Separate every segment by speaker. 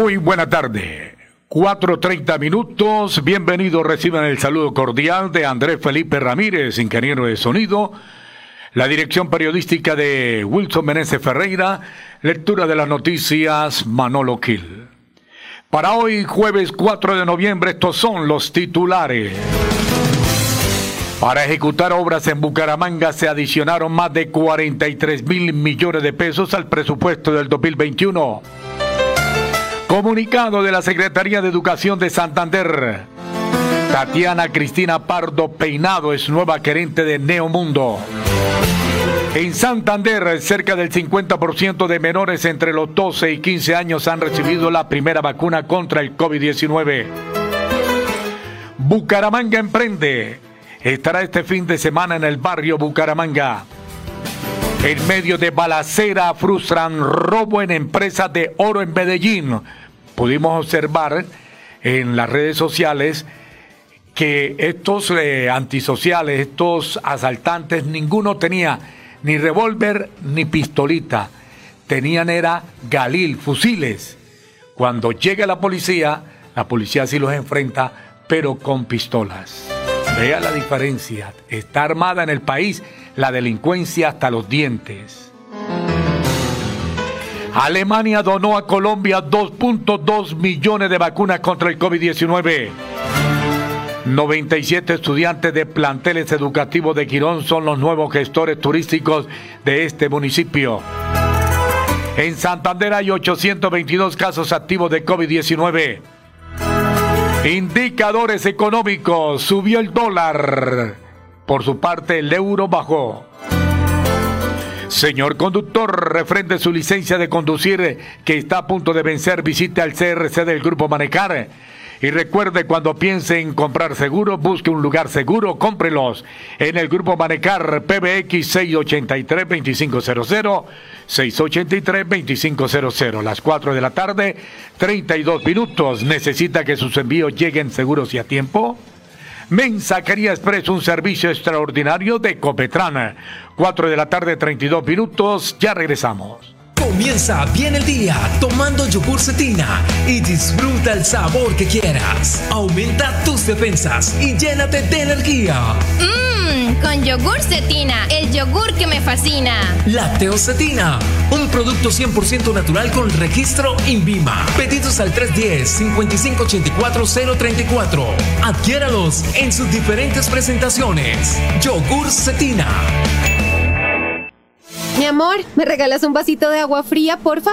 Speaker 1: Muy buena tarde. 4.30 minutos. Bienvenidos. Reciban el saludo cordial de Andrés Felipe Ramírez, ingeniero de sonido. La dirección periodística de Wilson Meneses Ferreira. Lectura de las noticias Manolo Kill. Para hoy, jueves 4 de noviembre, estos son los titulares. Para ejecutar obras en Bucaramanga se adicionaron más de 43 mil millones de pesos al presupuesto del 2021. Comunicado de la Secretaría de Educación de Santander. Tatiana Cristina Pardo Peinado es nueva gerente de Neomundo. En Santander, cerca del 50% de menores entre los 12 y 15 años han recibido la primera vacuna contra el COVID-19. Bucaramanga Emprende estará este fin de semana en el barrio Bucaramanga. En medio de balacera frustran robo en empresas de oro en Medellín. Pudimos observar en las redes sociales que estos eh, antisociales, estos asaltantes, ninguno tenía ni revólver ni pistolita. Tenían era galil, fusiles. Cuando llega la policía, la policía sí los enfrenta, pero con pistolas. Vea la diferencia. Está armada en el país la delincuencia hasta los dientes. Alemania donó a Colombia 2.2 millones de vacunas contra el COVID-19. 97 estudiantes de planteles educativos de Quirón son los nuevos gestores turísticos de este municipio. En Santander hay 822 casos activos de COVID-19. Indicadores económicos. Subió el dólar. Por su parte, el euro bajó. Señor conductor, refrende su licencia de conducir que está a punto de vencer, visite al CRC del Grupo Manecar. Y recuerde, cuando piense en comprar seguro, busque un lugar seguro, cómprelos en el Grupo Manecar PBX 683-2500, 683-2500, las 4 de la tarde, 32 minutos. ¿Necesita que sus envíos lleguen seguros y a tiempo? Mensajería Express, un servicio extraordinario de Copetrana. 4 de la tarde, 32 minutos. Ya regresamos.
Speaker 2: Comienza bien el día tomando yogur cetina y disfruta el sabor que quieras. Aumenta tus defensas y llénate de energía.
Speaker 3: Mmm, con yogur cetina, el yogur que me fascina.
Speaker 2: Lácteo cetina, un producto 100% natural con registro INVIMA. Pedidos al 310-5584-034. Adquiéralos en sus diferentes presentaciones. Yogur cetina.
Speaker 4: Mi amor, ¿me regalas un vasito de agua fría, porfa?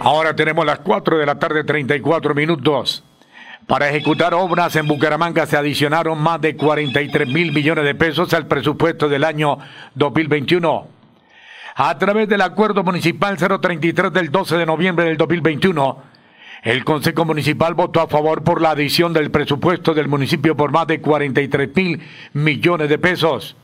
Speaker 1: Ahora tenemos las 4 de la tarde, 34 minutos. Para ejecutar obras en Bucaramanga se adicionaron más de 43 mil millones de pesos al presupuesto del año 2021. A través del acuerdo municipal 033 del 12 de noviembre del 2021, el Consejo Municipal votó a favor por la adición del presupuesto del municipio por más de 43 mil millones de pesos.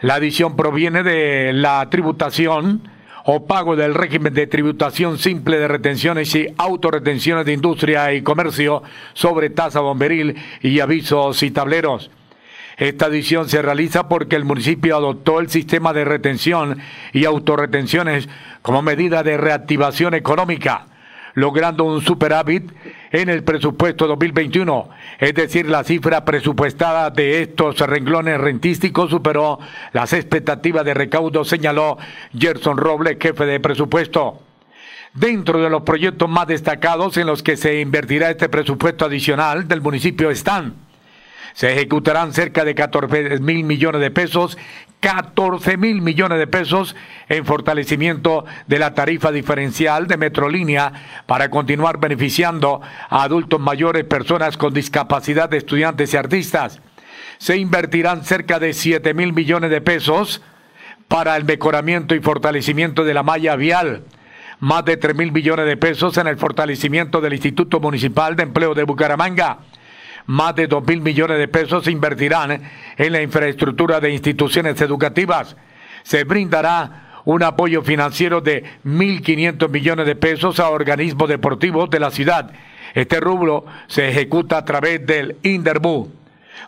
Speaker 1: La adición proviene de la tributación o pago del régimen de tributación simple de retenciones y autorretenciones de industria y comercio sobre tasa bomberil y avisos y tableros. Esta adición se realiza porque el municipio adoptó el sistema de retención y autorretenciones como medida de reactivación económica logrando un superávit en el presupuesto 2021. Es decir, la cifra presupuestada de estos renglones rentísticos superó las expectativas de recaudo, señaló Gerson Robles, jefe de presupuesto. Dentro de los proyectos más destacados en los que se invertirá este presupuesto adicional del municipio están se ejecutarán cerca de 14 mil millones de pesos 14 mil millones de pesos en fortalecimiento de la tarifa diferencial de Metrolínea para continuar beneficiando a adultos mayores, personas con discapacidad, estudiantes y artistas. Se invertirán cerca de 7 mil millones de pesos para el mejoramiento y fortalecimiento de la malla vial más de 3 mil millones de pesos en el fortalecimiento del Instituto Municipal de Empleo de Bucaramanga más de dos mil millones de pesos se invertirán en la infraestructura de instituciones educativas. Se brindará un apoyo financiero de 1.500 millones de pesos a organismos deportivos de la ciudad. Este rubro se ejecuta a través del INDERBU.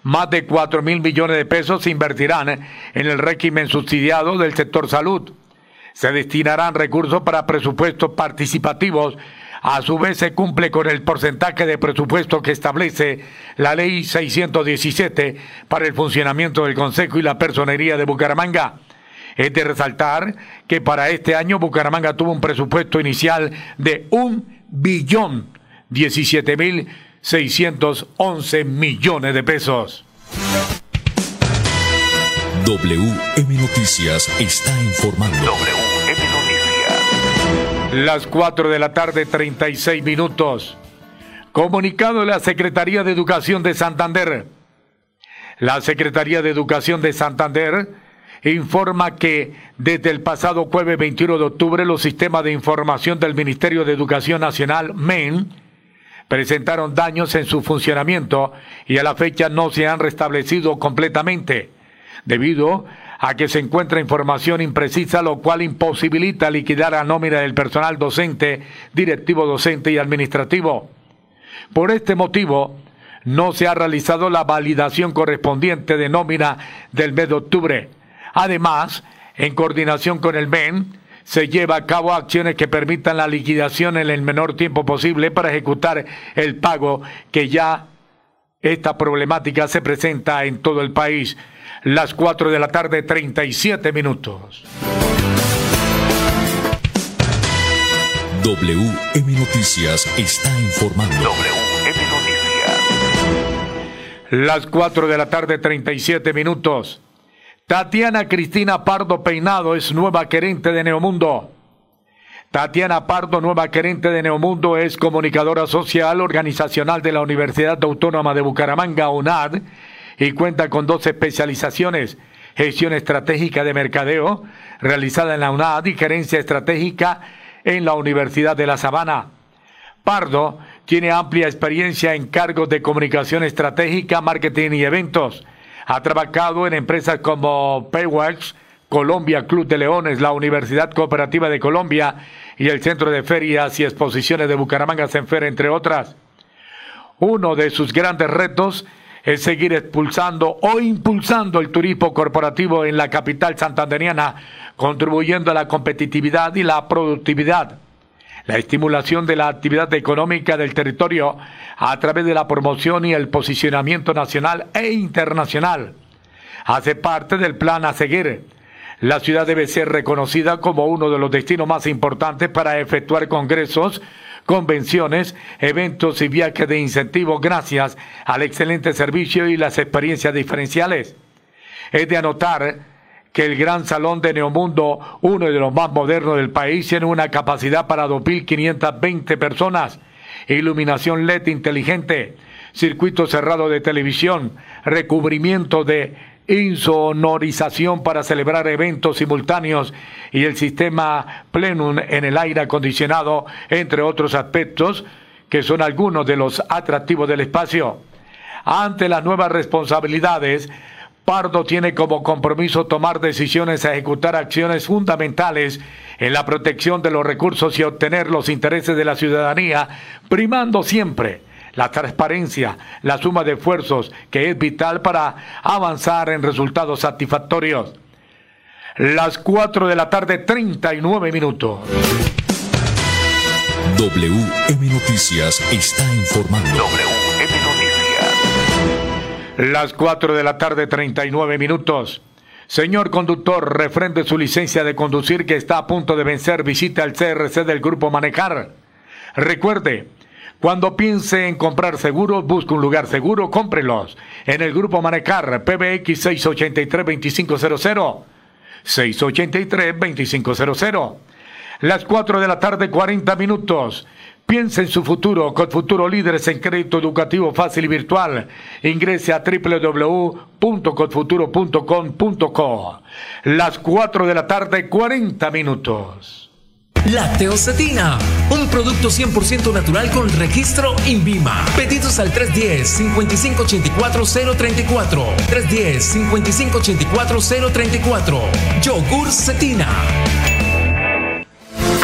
Speaker 1: Más de cuatro mil millones de pesos se invertirán en el régimen subsidiado del sector salud. Se destinarán recursos para presupuestos participativos a su vez se cumple con el porcentaje de presupuesto que establece la ley 617 para el funcionamiento del Consejo y la Personería de Bucaramanga. Es de resaltar que para este año Bucaramanga tuvo un presupuesto inicial de un billón millones de pesos.
Speaker 5: WM Noticias está informando.
Speaker 1: Las 4 de la tarde, 36 minutos. Comunicado de la Secretaría de Educación de Santander. La Secretaría de Educación de Santander informa que desde el pasado jueves 21 de octubre los sistemas de información del Ministerio de Educación Nacional, MEN, presentaron daños en su funcionamiento y a la fecha no se han restablecido completamente, debido a que se encuentra información imprecisa, lo cual imposibilita liquidar la nómina del personal docente, directivo docente y administrativo. Por este motivo, no se ha realizado la validación correspondiente de nómina del mes de octubre. Además, en coordinación con el MEN, se lleva a cabo acciones que permitan la liquidación en el menor tiempo posible para ejecutar el pago que ya esta problemática se presenta en todo el país las 4 de la tarde, 37 minutos.
Speaker 5: WM Noticias está informando. WM
Speaker 1: Noticias. Las 4 de la tarde, 37 minutos. Tatiana Cristina Pardo Peinado es nueva gerente de Neomundo. Tatiana Pardo, nueva gerente de Neomundo, es comunicadora social organizacional de la Universidad Autónoma de Bucaramanga, UNAD y cuenta con dos especializaciones, gestión estratégica de mercadeo, realizada en la UNAD y gerencia estratégica en la Universidad de La Sabana. Pardo tiene amplia experiencia en cargos de comunicación estratégica, marketing y eventos. Ha trabajado en empresas como Paywax, Colombia Club de Leones, la Universidad Cooperativa de Colombia y el Centro de Ferias y Exposiciones de Bucaramanga Senfer, entre otras. Uno de sus grandes retos es seguir expulsando o impulsando el turismo corporativo en la capital santanderiana, contribuyendo a la competitividad y la productividad. La estimulación de la actividad económica del territorio a través de la promoción y el posicionamiento nacional e internacional hace parte del plan a seguir. La ciudad debe ser reconocida como uno de los destinos más importantes para efectuar congresos, convenciones, eventos y viajes de incentivo gracias al excelente servicio y las experiencias diferenciales. Es de anotar que el Gran Salón de Neomundo, uno de los más modernos del país, tiene una capacidad para 2.520 personas, iluminación LED inteligente, circuito cerrado de televisión, recubrimiento de insonorización para celebrar eventos simultáneos y el sistema plenum en el aire acondicionado, entre otros aspectos que son algunos de los atractivos del espacio. Ante las nuevas responsabilidades, Pardo tiene como compromiso tomar decisiones ejecutar acciones fundamentales en la protección de los recursos y obtener los intereses de la ciudadanía, primando siempre la transparencia, la suma de esfuerzos que es vital para avanzar en resultados satisfactorios. Las 4 de la tarde, 39 minutos.
Speaker 5: WM Noticias está informando. WM
Speaker 1: Noticias. Las 4 de la tarde, 39 minutos. Señor conductor, refrende su licencia de conducir que está a punto de vencer. Visite al CRC del Grupo Manejar. Recuerde, cuando piense en comprar seguros, busque un lugar seguro, cómprelos. En el Grupo Manejar, PBX 683-2500. 683-2500. Las 4 de la tarde, 40 minutos. Piense en su futuro con Futuro Líderes en Crédito Educativo Fácil y Virtual. Ingrese a www.codfuturo.com.co. Las 4 de la tarde, 40 minutos.
Speaker 2: Lacteocetina, un producto 100% natural con registro INVIMA. Pedidos al 310-5584-034. 310-5584-034. Yogur Cetina.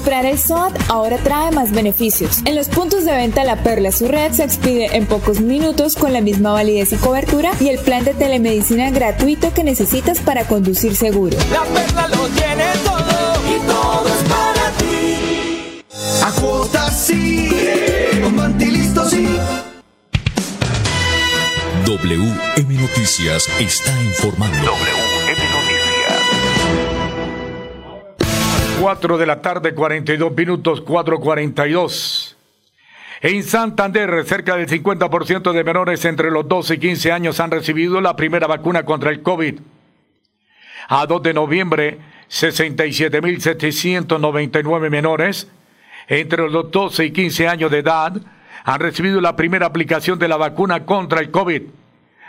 Speaker 6: Comprar el SOAT ahora trae más beneficios. En los puntos de venta La Perla su red se expide en pocos minutos con la misma validez y cobertura y el plan de telemedicina gratuito que necesitas para conducir seguro.
Speaker 7: La Perla lo tiene todo y todo es para ti. A cuotas sí, con sí.
Speaker 5: WM Noticias está informando. WM Noticias.
Speaker 1: 4 de la tarde, 42 minutos, 4.42. En Santander, cerca del 50% de menores entre los 12 y 15 años han recibido la primera vacuna contra el COVID. A 2 de noviembre, 67.799 menores entre los 12 y 15 años de edad han recibido la primera aplicación de la vacuna contra el COVID,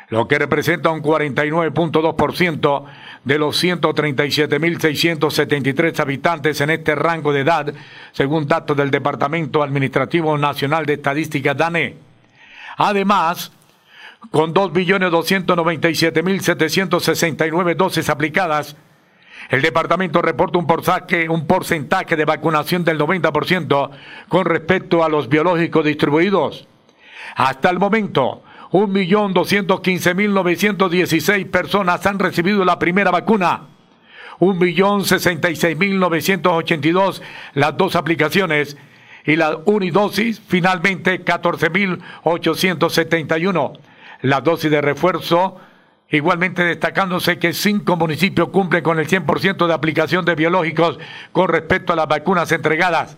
Speaker 1: lo que representa un 49.2% de los 137.673 habitantes en este rango de edad, según datos del Departamento Administrativo Nacional de Estadística DANE. Además, con 2.297.769 dosis aplicadas, el departamento reporta un porcentaje, un porcentaje de vacunación del 90% con respecto a los biológicos distribuidos. Hasta el momento, 1.215.916 personas han recibido la primera vacuna. 1.066.982 las dos aplicaciones y la unidosis finalmente 14.871. La dosis de refuerzo Igualmente destacándose que cinco municipios cumplen con el 100% de aplicación de biológicos con respecto a las vacunas entregadas.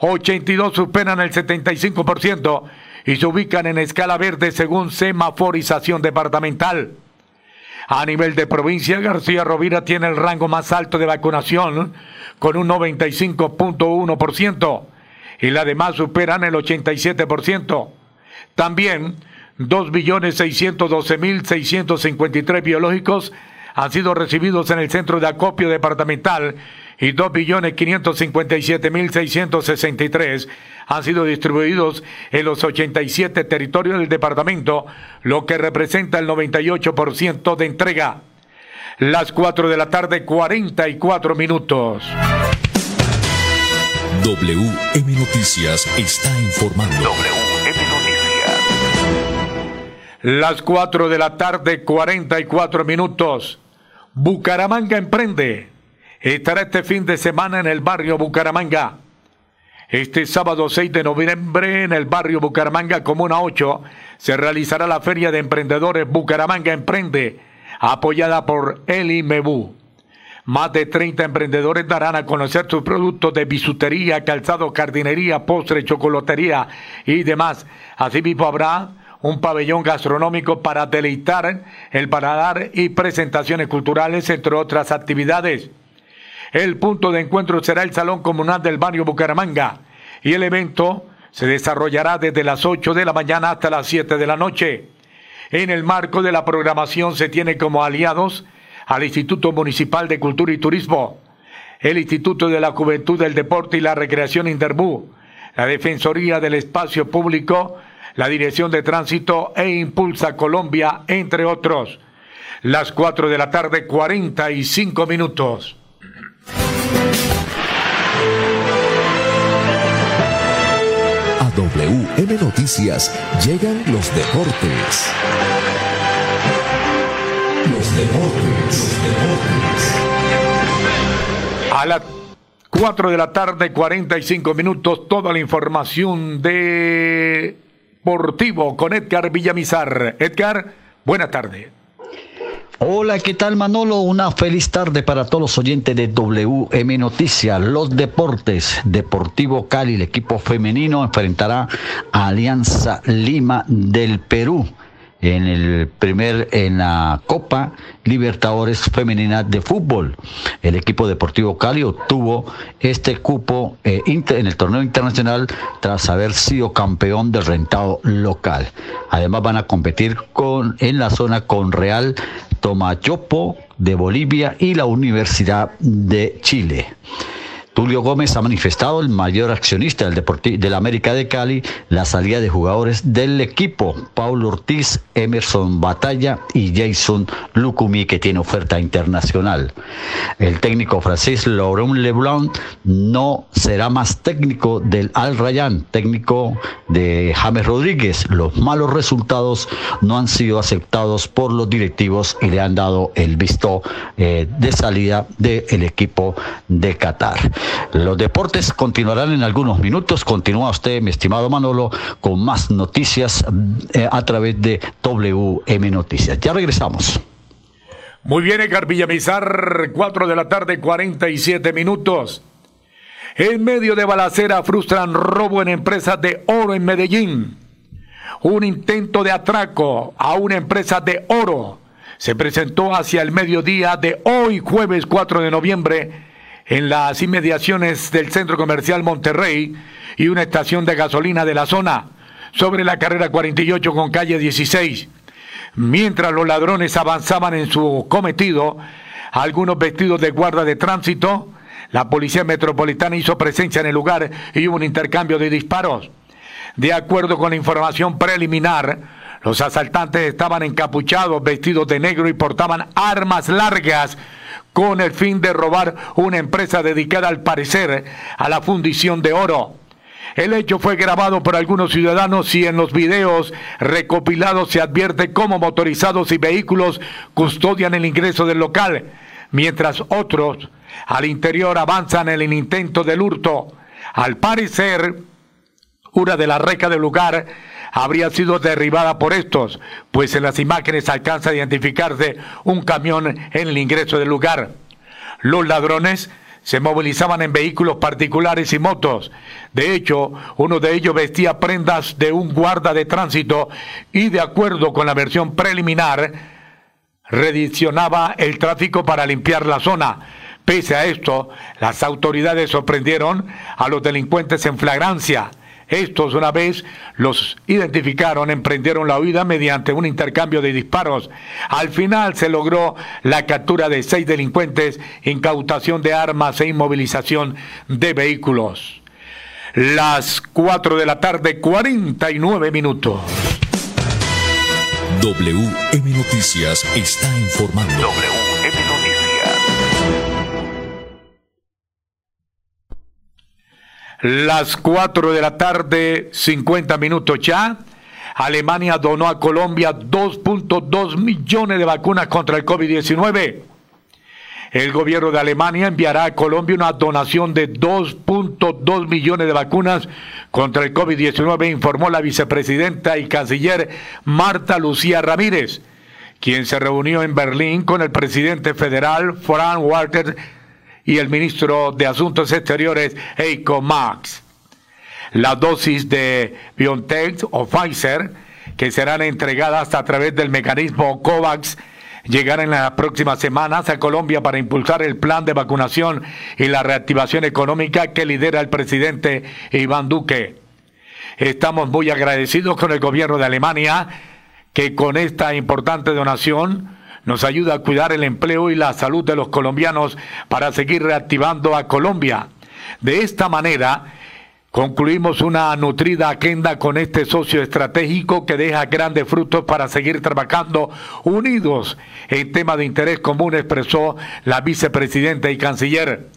Speaker 1: 82 superan el 75% y se ubican en escala verde según semaforización departamental. A nivel de provincia, García Rovira tiene el rango más alto de vacunación con un 95.1% y las demás superan el 87%. También 2.612.653 biológicos han sido recibidos en el centro de acopio departamental y 2.557.663 han sido distribuidos en los 87 territorios del departamento, lo que representa el 98% de entrega. Las 4 de la tarde, 44 minutos.
Speaker 5: WM Noticias está informando.
Speaker 1: Las 4 de la tarde, 44 minutos. Bucaramanga emprende. Estará este fin de semana en el barrio Bucaramanga. Este sábado 6 de noviembre en el barrio Bucaramanga, Comuna 8, se realizará la Feria de Emprendedores Bucaramanga Emprende, apoyada por Eli Mebú. Más de 30 emprendedores darán a conocer sus productos de bisutería, calzado, jardinería, postre, chocolatería y demás. Asimismo habrá un pabellón gastronómico para deleitar el paladar y presentaciones culturales, entre otras actividades. El punto de encuentro será el Salón Comunal del Barrio Bucaramanga y el evento se desarrollará desde las 8 de la mañana hasta las 7 de la noche. En el marco de la programación se tiene como aliados al Instituto Municipal de Cultura y Turismo, el Instituto de la Juventud del Deporte y la Recreación Interbú, la Defensoría del Espacio Público, la Dirección de Tránsito e Impulsa Colombia, entre otros. Las 4 de la tarde, 45 minutos.
Speaker 8: A WM Noticias llegan los deportes. Los deportes,
Speaker 1: A las 4 de la tarde, 45 minutos, toda la información de Deportivo con Edgar Villamizar. Edgar, buena tarde.
Speaker 9: Hola, ¿qué tal Manolo? Una feliz tarde para todos los oyentes de WM Noticias. Los deportes. Deportivo Cali, el equipo femenino, enfrentará a Alianza Lima del Perú en el primer en la Copa Libertadores Femenina de Fútbol. El equipo deportivo Cali obtuvo este cupo eh, en el torneo internacional tras haber sido campeón del rentado local. Además van a competir con en la zona con Real Tomayopo de Bolivia y la Universidad de Chile. Tulio Gómez ha manifestado, el mayor accionista del, del América de Cali, la salida de jugadores del equipo, Paulo Ortiz, Emerson Batalla y Jason Lucumi, que tiene oferta internacional. El técnico francés Laurent Leblanc no será más técnico del Al Rayyan, técnico de James Rodríguez. Los malos resultados no han sido aceptados por los directivos y le han dado el visto eh, de salida del equipo de Qatar. Los deportes continuarán en algunos minutos. Continúa usted, mi estimado Manolo, con más noticias eh, a través de WM Noticias. Ya regresamos.
Speaker 1: Muy bien, Edgar Villamizar, 4 de la tarde, 47 minutos. En medio de balacera frustran robo en empresas de oro en Medellín. Un intento de atraco a una empresa de oro se presentó hacia el mediodía de hoy, jueves 4 de noviembre, en las inmediaciones del Centro Comercial Monterrey y una estación de gasolina de la zona, sobre la carrera 48 con calle 16. Mientras los ladrones avanzaban en su cometido, algunos vestidos de guarda de tránsito, la policía metropolitana hizo presencia en el lugar y hubo un intercambio de disparos. De acuerdo con la información preliminar, los asaltantes estaban encapuchados, vestidos de negro y portaban armas largas con el fin de robar una empresa dedicada al parecer a la fundición de oro. El hecho fue grabado por algunos ciudadanos y en los videos recopilados se advierte cómo motorizados y vehículos custodian el ingreso del local, mientras otros al interior avanzan en el intento del hurto. Al parecer, una de las recas del lugar habría sido derribada por estos, pues en las imágenes alcanza a identificarse un camión en el ingreso del lugar. Los ladrones se movilizaban en vehículos particulares y motos. De hecho, uno de ellos vestía prendas de un guarda de tránsito y de acuerdo con la versión preliminar, redicionaba el tráfico para limpiar la zona. Pese a esto, las autoridades sorprendieron a los delincuentes en flagrancia. Estos, una vez los identificaron, emprendieron la huida mediante un intercambio de disparos. Al final se logró la captura de seis delincuentes, incautación de armas e inmovilización de vehículos. Las 4 de la tarde, 49 minutos.
Speaker 5: WM Noticias está informando.
Speaker 1: Las 4 de la tarde, 50 minutos ya. Alemania donó a Colombia 2.2 millones de vacunas contra el COVID-19. El gobierno de Alemania enviará a Colombia una donación de 2.2 millones de vacunas contra el COVID-19, informó la vicepresidenta y canciller Marta Lucía Ramírez, quien se reunió en Berlín con el presidente federal Frank Walker y el ministro de Asuntos Exteriores Eiko Max. La dosis de BioNTech o Pfizer, que serán entregadas a través del mecanismo COVAX, llegar en las próximas semanas a Colombia para impulsar el plan de vacunación y la reactivación económica que lidera el presidente Iván Duque. Estamos muy agradecidos con el gobierno de Alemania que con esta importante donación nos ayuda a cuidar el empleo y la salud de los colombianos para seguir reactivando a Colombia. De esta manera, Concluimos una nutrida agenda con este socio estratégico que deja grandes frutos para seguir trabajando unidos en tema de interés común, expresó la vicepresidenta y canciller.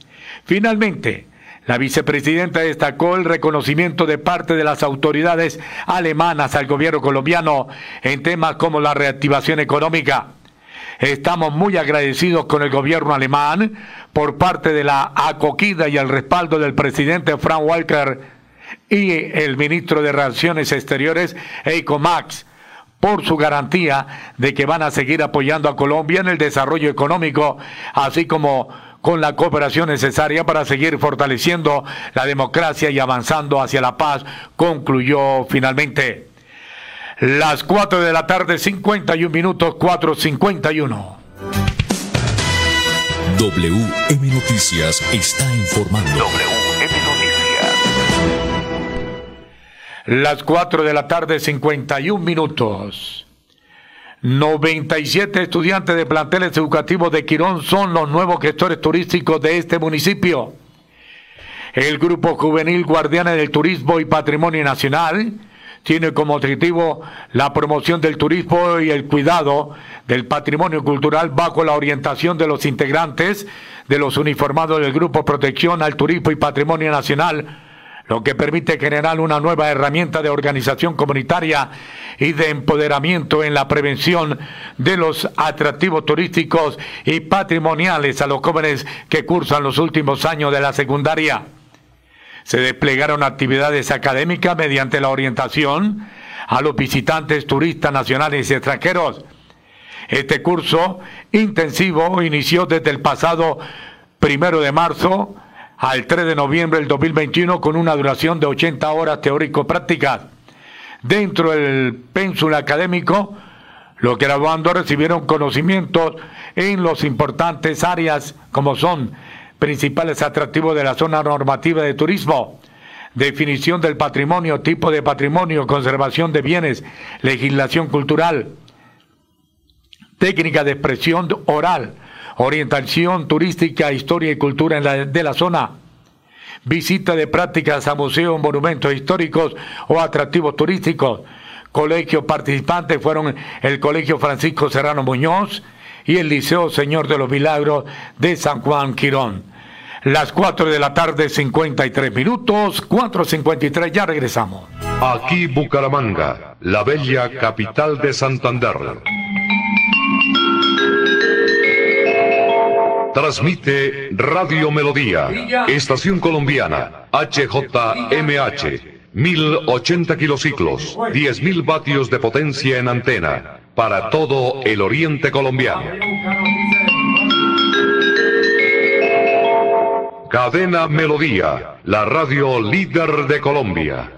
Speaker 1: Finalmente, la vicepresidenta destacó el reconocimiento de parte de las autoridades alemanas al gobierno colombiano en temas como la reactivación económica. Estamos muy agradecidos con el gobierno alemán por parte de la acogida y el respaldo del presidente Frank Walker y el ministro de Relaciones Exteriores, Eiko Max, por su garantía de que van a seguir apoyando a Colombia en el desarrollo económico, así como con la cooperación necesaria para seguir fortaleciendo la democracia y avanzando hacia la paz, concluyó finalmente. Las 4 de la tarde, 51 minutos, 4.51.
Speaker 5: WM Noticias está informando. WM
Speaker 1: Noticias. Las 4 de la tarde, 51 minutos. 97 estudiantes de planteles educativos de Quirón son los nuevos gestores turísticos de este municipio. El Grupo Juvenil Guardianes del Turismo y Patrimonio Nacional tiene como objetivo la promoción del turismo y el cuidado del patrimonio cultural bajo la orientación de los integrantes de los uniformados del Grupo Protección al Turismo y Patrimonio Nacional, lo que permite generar una nueva herramienta de organización comunitaria y de empoderamiento en la prevención de los atractivos turísticos y patrimoniales a los jóvenes que cursan los últimos años de la secundaria. Se desplegaron actividades académicas mediante la orientación a los visitantes turistas nacionales y extranjeros. Este curso intensivo inició desde el pasado primero de marzo al 3 de noviembre del 2021 con una duración de 80 horas teórico-prácticas. Dentro del pénsul académico, los graduandos recibieron conocimientos en las importantes áreas como son principales atractivos de la zona normativa de turismo, definición del patrimonio, tipo de patrimonio, conservación de bienes, legislación cultural, técnica de expresión oral, orientación turística, historia y cultura de la zona, visita de prácticas a museos, monumentos históricos o atractivos turísticos. Colegios participantes fueron el Colegio Francisco Serrano Muñoz y el Liceo Señor de los Milagros de San Juan Quirón. Las 4 de la tarde, 53 minutos, 4.53, ya regresamos.
Speaker 10: Aquí Bucaramanga, la bella capital de Santander. Transmite Radio Melodía, Estación Colombiana, HJMH, 1080 kilociclos, 10.000 vatios de potencia en antena, para todo el oriente colombiano. Cadena Melodía, la radio líder de Colombia.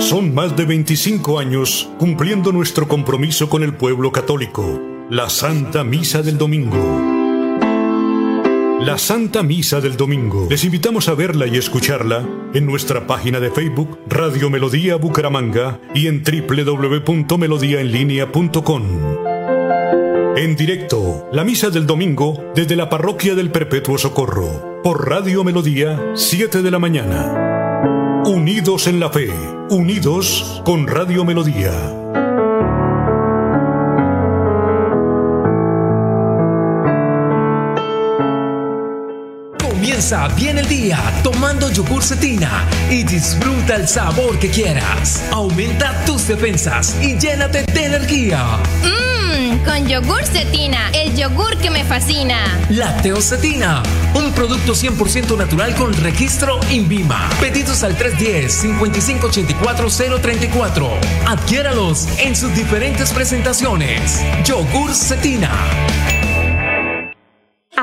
Speaker 11: Son más de 25 años cumpliendo nuestro compromiso con el pueblo católico, la Santa Misa del Domingo. La Santa Misa del Domingo. Les invitamos a verla y escucharla en nuestra página de Facebook Radio Melodía Bucaramanga y en www.melodiaenlinea.com. En directo, la Misa del Domingo desde la Parroquia del Perpetuo Socorro, por Radio Melodía, 7 de la mañana. Unidos en la fe, unidos con Radio Melodía.
Speaker 2: Comienza bien el día tomando yogur cetina y disfruta el sabor que quieras. Aumenta tus defensas y llénate de energía.
Speaker 3: Mmm, con yogur cetina, el yogur que me fascina.
Speaker 2: Lacteocetina, un producto 100% natural con registro INVIMA. Pedidos al 310-5584-034. Adquiéralos en sus diferentes presentaciones. Yogur cetina.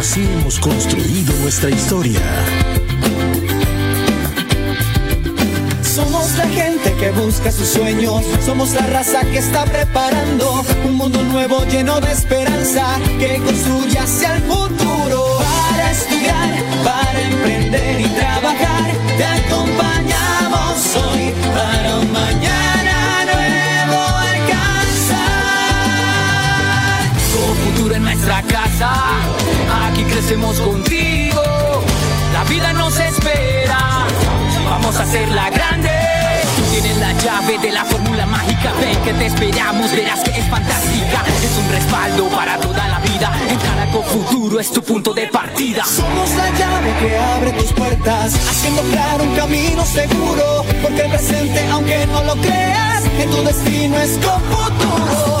Speaker 5: Así hemos construido nuestra historia.
Speaker 7: Somos la gente que busca sus sueños, somos la raza que está preparando un mundo nuevo lleno de esperanza que construye hacia el futuro. Para estudiar, para emprender y trabajar, te acompañamos hoy para un mañana nuevo alcanzar.
Speaker 12: Con futuro en nuestra casa, crecemos contigo. La vida nos espera, vamos a hacerla grande. Tú tienes la llave de la fórmula mágica, ven que te esperamos, verás que es fantástica. Es un respaldo para toda la vida. Entrar a Futuro es tu punto de partida.
Speaker 7: Somos la llave que abre tus puertas, haciendo claro un camino seguro. Porque el presente, aunque no lo creas, en tu destino es con
Speaker 5: futuro.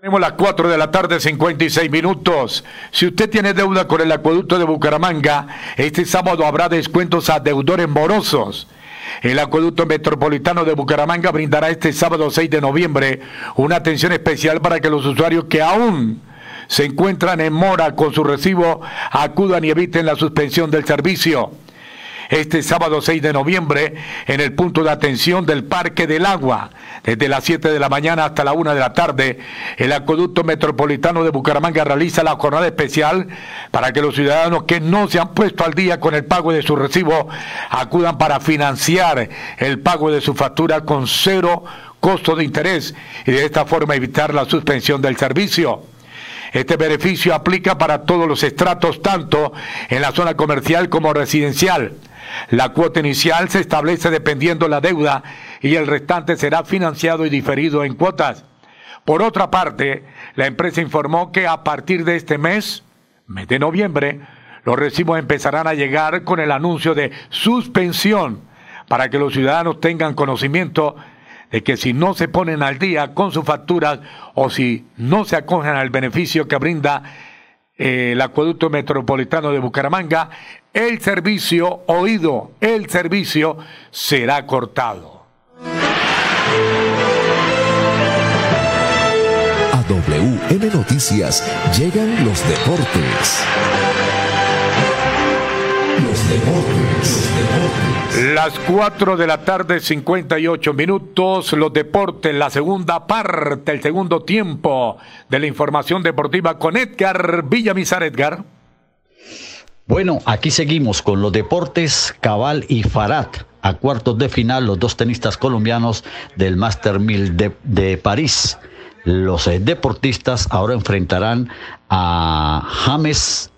Speaker 1: Tenemos las 4 de la tarde, 56 minutos. Si usted tiene deuda con el acueducto de Bucaramanga, este sábado habrá descuentos a deudores morosos. El acueducto metropolitano de Bucaramanga brindará este sábado 6 de noviembre una atención especial para que los usuarios que aún se encuentran en mora con su recibo acudan y eviten la suspensión del servicio este sábado 6 de noviembre en el punto de atención del Parque del Agua. Desde las 7 de la mañana hasta la 1 de la tarde, el Acueducto Metropolitano de Bucaramanga realiza la jornada especial para que los ciudadanos que no se han puesto al día con el pago de su recibo acudan para financiar el pago de su factura con cero costo de interés y de esta forma evitar la suspensión del servicio. Este beneficio aplica para todos los estratos, tanto en la zona comercial como residencial. La cuota inicial se establece dependiendo la deuda y el restante será financiado y diferido en cuotas. Por otra parte, la empresa informó que a partir de este mes, mes de noviembre, los recibos empezarán a llegar con el anuncio de suspensión para que los ciudadanos tengan conocimiento de que si no se ponen al día con sus facturas o si no se acogen al beneficio que brinda eh, el acueducto metropolitano de Bucaramanga, el servicio oído, el servicio será cortado.
Speaker 8: A WM Noticias llegan los deportes. Los deportes. Los deportes.
Speaker 1: Las 4 de la tarde, 58 minutos, los deportes, la segunda parte, el segundo tiempo de la información deportiva con Edgar Villamizar. Edgar.
Speaker 9: Bueno, aquí seguimos con los deportes Cabal y Farad. A cuartos de final, los dos tenistas colombianos del Master 1000 de, París. Los eh, deportistas ahora enfrentarán a James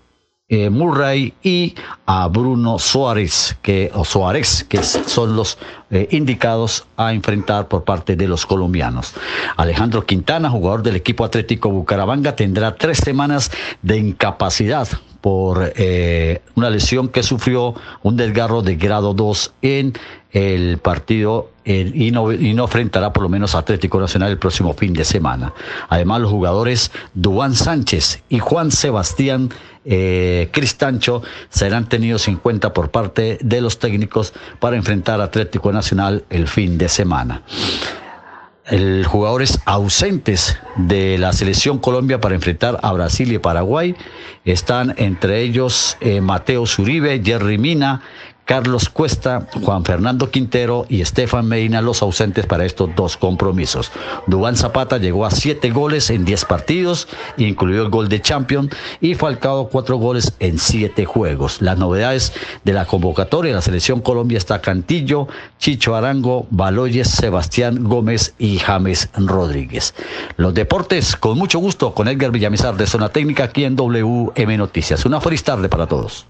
Speaker 9: eh, Murray y a Bruno Suárez, que, o Suárez, que son los eh, indicados a enfrentar por parte de los colombianos. Alejandro Quintana, jugador del equipo Atlético Bucaramanga, tendrá tres semanas de incapacidad por eh, una lesión que sufrió un desgarro de grado 2 en el partido y, no, y, no, enfrentará por lo menos a Atlético Nacional el próximo fin de semana. Además, los jugadores Duan Sánchez y Juan Sebastián eh, Cristancho serán tenidos en cuenta por parte de los técnicos para enfrentar a Atlético Nacional el fin de semana el, jugadores ausentes de la selección Colombia para enfrentar a Brasil y Paraguay. Están entre ellos eh, Mateo Zuribe, Jerry Mina, Carlos Cuesta, Juan Fernando Quintero y Estefan Medina los ausentes para estos dos compromisos. Dubán Zapata llegó a siete goles en diez partidos, incluido el gol de Champion, y Falcao cuatro goles en siete juegos. Las novedades de la convocatoria de la selección Colombia está Cantillo, Chicho Arango, Baloyes, Sebastián Gómez y James Rodríguez. Los deportes, con mucho gusto, con Edgar Villamizar de Zona Técnica aquí en WM Noticias. Una feliz tarde para todos.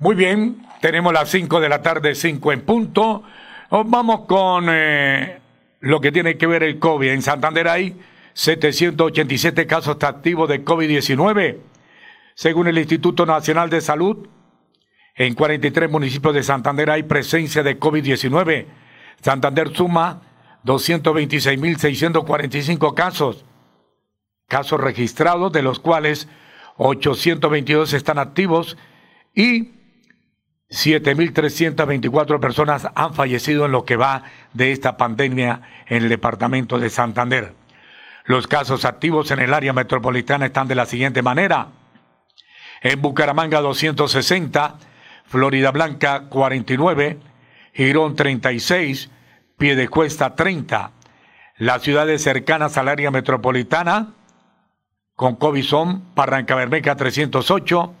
Speaker 1: Muy bien, tenemos las 5 de la tarde, 5 en punto. Vamos con eh, lo que tiene que ver el COVID. En Santander hay 787 casos activos de COVID-19. Según el Instituto Nacional de Salud, en 43 municipios de Santander hay presencia de COVID-19. Santander suma 226.645 casos. Casos registrados, de los cuales 822 están activos y 7.324 personas han fallecido en lo que va de esta pandemia en el departamento de Santander. Los casos activos en el área metropolitana están de la siguiente manera. En Bucaramanga 260, Florida Blanca 49, Girón 36, Piedecuesta 30. Las ciudades cercanas al área metropolitana con COVID son Barranca Bermeja 308,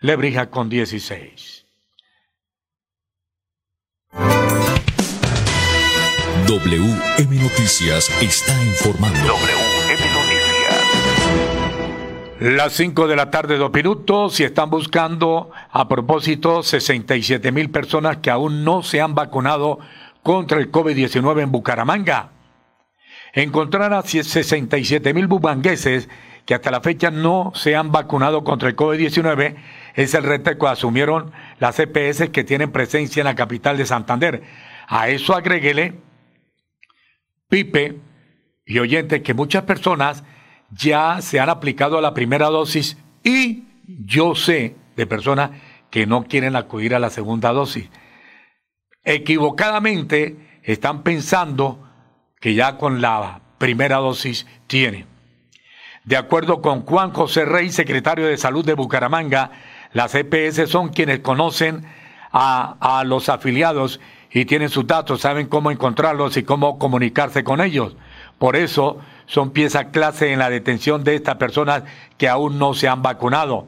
Speaker 1: Lebrija con 16.
Speaker 5: WM Noticias está informando. WM
Speaker 1: Noticias. Las 5 de la tarde, dos minutos, y están buscando, a propósito, 67 mil personas que aún no se han vacunado contra el COVID-19 en Bucaramanga. Encontrar a 67 mil bumangueses que hasta la fecha no se han vacunado contra el COVID-19 es el reto que asumieron las EPS que tienen presencia en la capital de Santander. A eso agréguele Pipe y oyente que muchas personas ya se han aplicado la primera dosis y yo sé de personas que no quieren acudir a la segunda dosis. Equivocadamente están pensando que ya con la primera dosis tienen. De acuerdo con Juan José Rey, secretario de Salud de Bucaramanga, las EPS son quienes conocen a, a los afiliados y tienen sus datos, saben cómo encontrarlos y cómo comunicarse con ellos. Por eso son pieza clase en la detención de estas personas que aún no se han vacunado.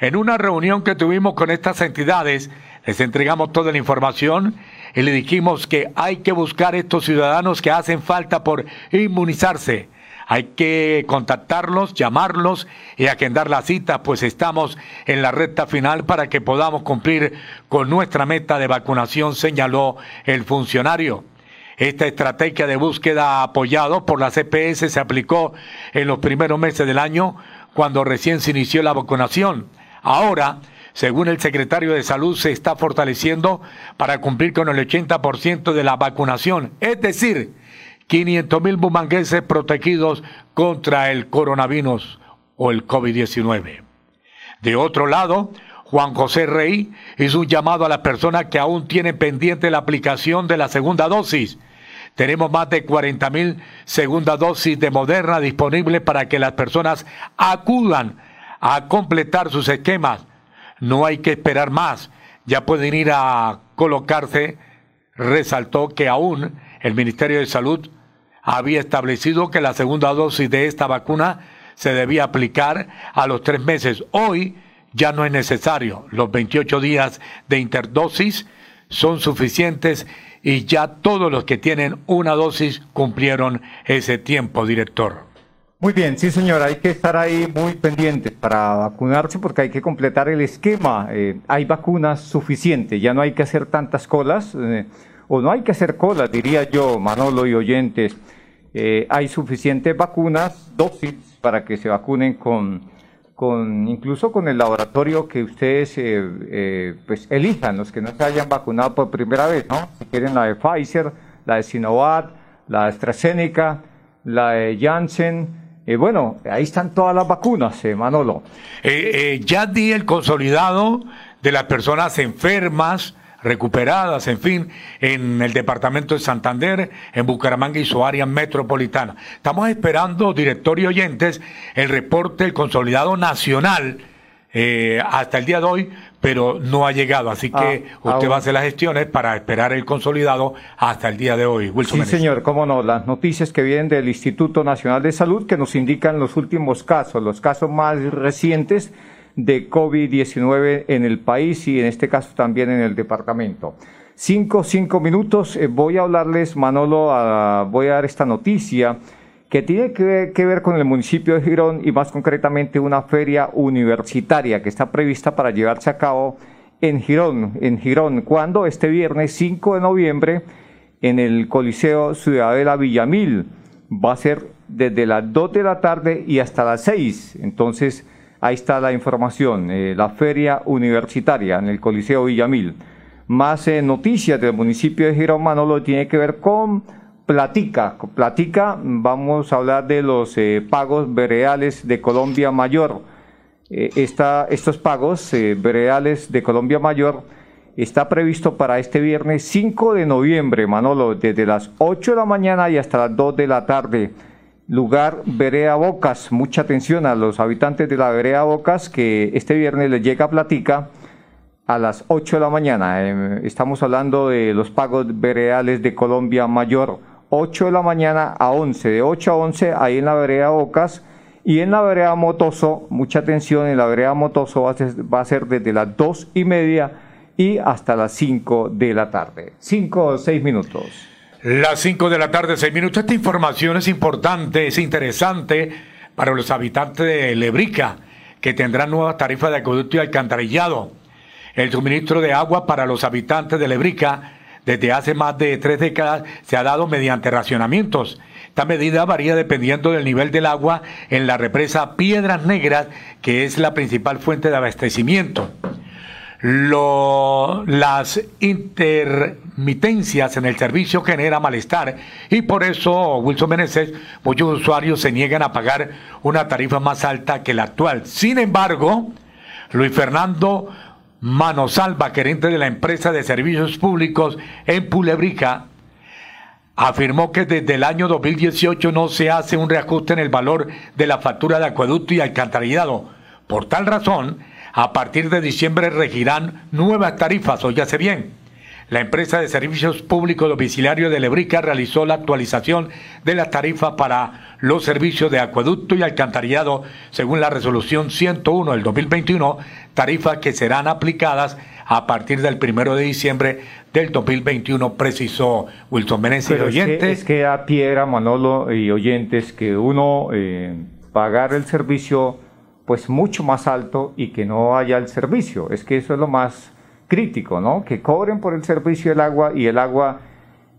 Speaker 1: En una reunión que tuvimos con estas entidades, les entregamos toda la información y le dijimos que hay que buscar estos ciudadanos que hacen falta por inmunizarse hay que contactarlos, llamarlos y agendar la cita, pues estamos en la recta final para que podamos cumplir con nuestra meta de vacunación, señaló el funcionario. Esta estrategia de búsqueda apoyado por la CPS se aplicó en los primeros meses del año, cuando recién se inició la vacunación. Ahora, según el secretario de Salud, se está fortaleciendo para cumplir con el 80% de la vacunación. Es decir, 500 mil bumangueses protegidos contra el coronavirus o el COVID-19. De otro lado, Juan José Rey hizo un llamado a las personas que aún tienen pendiente la aplicación de la segunda dosis. Tenemos más de 40 mil segunda dosis de Moderna disponibles para que las personas acudan a completar sus esquemas. No hay que esperar más. Ya pueden ir a colocarse. Resaltó que aún el Ministerio de Salud había establecido que la segunda dosis de esta vacuna se debía aplicar a los tres meses. Hoy ya no es necesario. Los 28 días de interdosis son suficientes y ya todos los que tienen una dosis cumplieron ese tiempo, director.
Speaker 13: Muy bien, sí señor, hay que estar ahí muy pendientes para vacunarse porque hay que completar el esquema. Eh, hay vacunas suficientes, ya no hay que hacer tantas colas. Eh, o no hay que hacer colas, diría yo, Manolo y oyentes. Eh, hay suficientes vacunas, dosis, para que se vacunen con, con incluso con el laboratorio que ustedes eh, eh, pues elijan, los que no se hayan vacunado por primera vez, ¿no? Si quieren la de Pfizer, la de Sinovac, la de AstraZeneca, la de Janssen. Eh, bueno, ahí están todas las vacunas, Manolo.
Speaker 1: ya di el consolidado de las personas enfermas, recuperadas, en fin, en el departamento de Santander, en Bucaramanga y su área metropolitana. Estamos esperando, director y oyentes, el reporte del consolidado nacional eh, hasta el día de hoy, pero no ha llegado. Así que ah, usted va a hacer las gestiones para esperar el consolidado hasta el día de hoy.
Speaker 13: sí, señor, cómo no. Las noticias que vienen del Instituto Nacional de Salud que nos indican los últimos casos, los casos más recientes de COVID-19 en el país y en este caso también en el departamento. Cinco, cinco minutos. Eh, voy a hablarles, Manolo, voy a dar esta noticia que tiene que ver, con el municipio de Girón y más concretamente una feria universitaria que está prevista para llevarse a cabo en Girón, en Girón, cuando este viernes 5 de noviembre en el Coliseo Ciudadela Villamil. Va a ser desde las 2 de la tarde y hasta las 6. Entonces, Ahí está la información, eh, la feria universitaria en el Coliseo Villamil. Más eh, noticias del municipio de Girón Manolo tiene que ver con Platica. Platica, vamos a hablar de los eh, pagos vereales de Colombia Mayor. estos pagos vereales de Colombia Mayor está previsto para este viernes 5 de noviembre, Manolo, desde las 8 de la mañana y hasta las 2 de la tarde lugar Berea Bocas. Mucha atención a los habitantes de la Berea Bocas que este viernes les llega Platica a las 8 de la mañana. Eh, estamos hablando de los pagos vereales de Colombia Mayor. 8 de la mañana a 11, de 8 a 11 ahí en la Berea Bocas. Y en la vereda Motoso, mucha atención, en la vereda Motoso va a ser, va a ser desde las 2 y media y hasta las 5 de la tarde. 5 o 6 minutos.
Speaker 1: Las 5 de la tarde, 6 minutos. Esta información es importante, es interesante para los habitantes de Lebrica, que tendrán nuevas tarifas de acueducto y alcantarillado. El suministro de agua para los habitantes de Lebrica desde hace más de tres décadas se ha dado mediante racionamientos. Esta medida varía dependiendo del nivel del agua en la represa Piedras Negras, que es la principal fuente de abastecimiento lo, las intermitencias en el servicio genera malestar y por eso, Wilson Meneses, muchos usuarios se niegan a pagar una tarifa más alta que la actual. Sin embargo, Luis Fernando Manosalva, gerente de la empresa de servicios públicos en Pulebrica, afirmó que desde el año 2018 no se hace un reajuste en el valor de la factura de acueducto y alcantarillado. Por tal razón, a partir de diciembre regirán nuevas tarifas, óyase bien. La empresa de servicios públicos domiciliarios de Lebrica realizó la actualización de las tarifas para los servicios de acueducto y alcantarillado según la resolución 101 del 2021, tarifas que serán aplicadas a partir del primero de diciembre del 2021, precisó Wilson Meneses.
Speaker 13: oyentes. Es que, a piedra, Manolo y oyentes, que uno eh, pagar el servicio pues mucho más alto y que no haya el servicio. Es que eso es lo más crítico, ¿no? Que cobren por el servicio del agua y el agua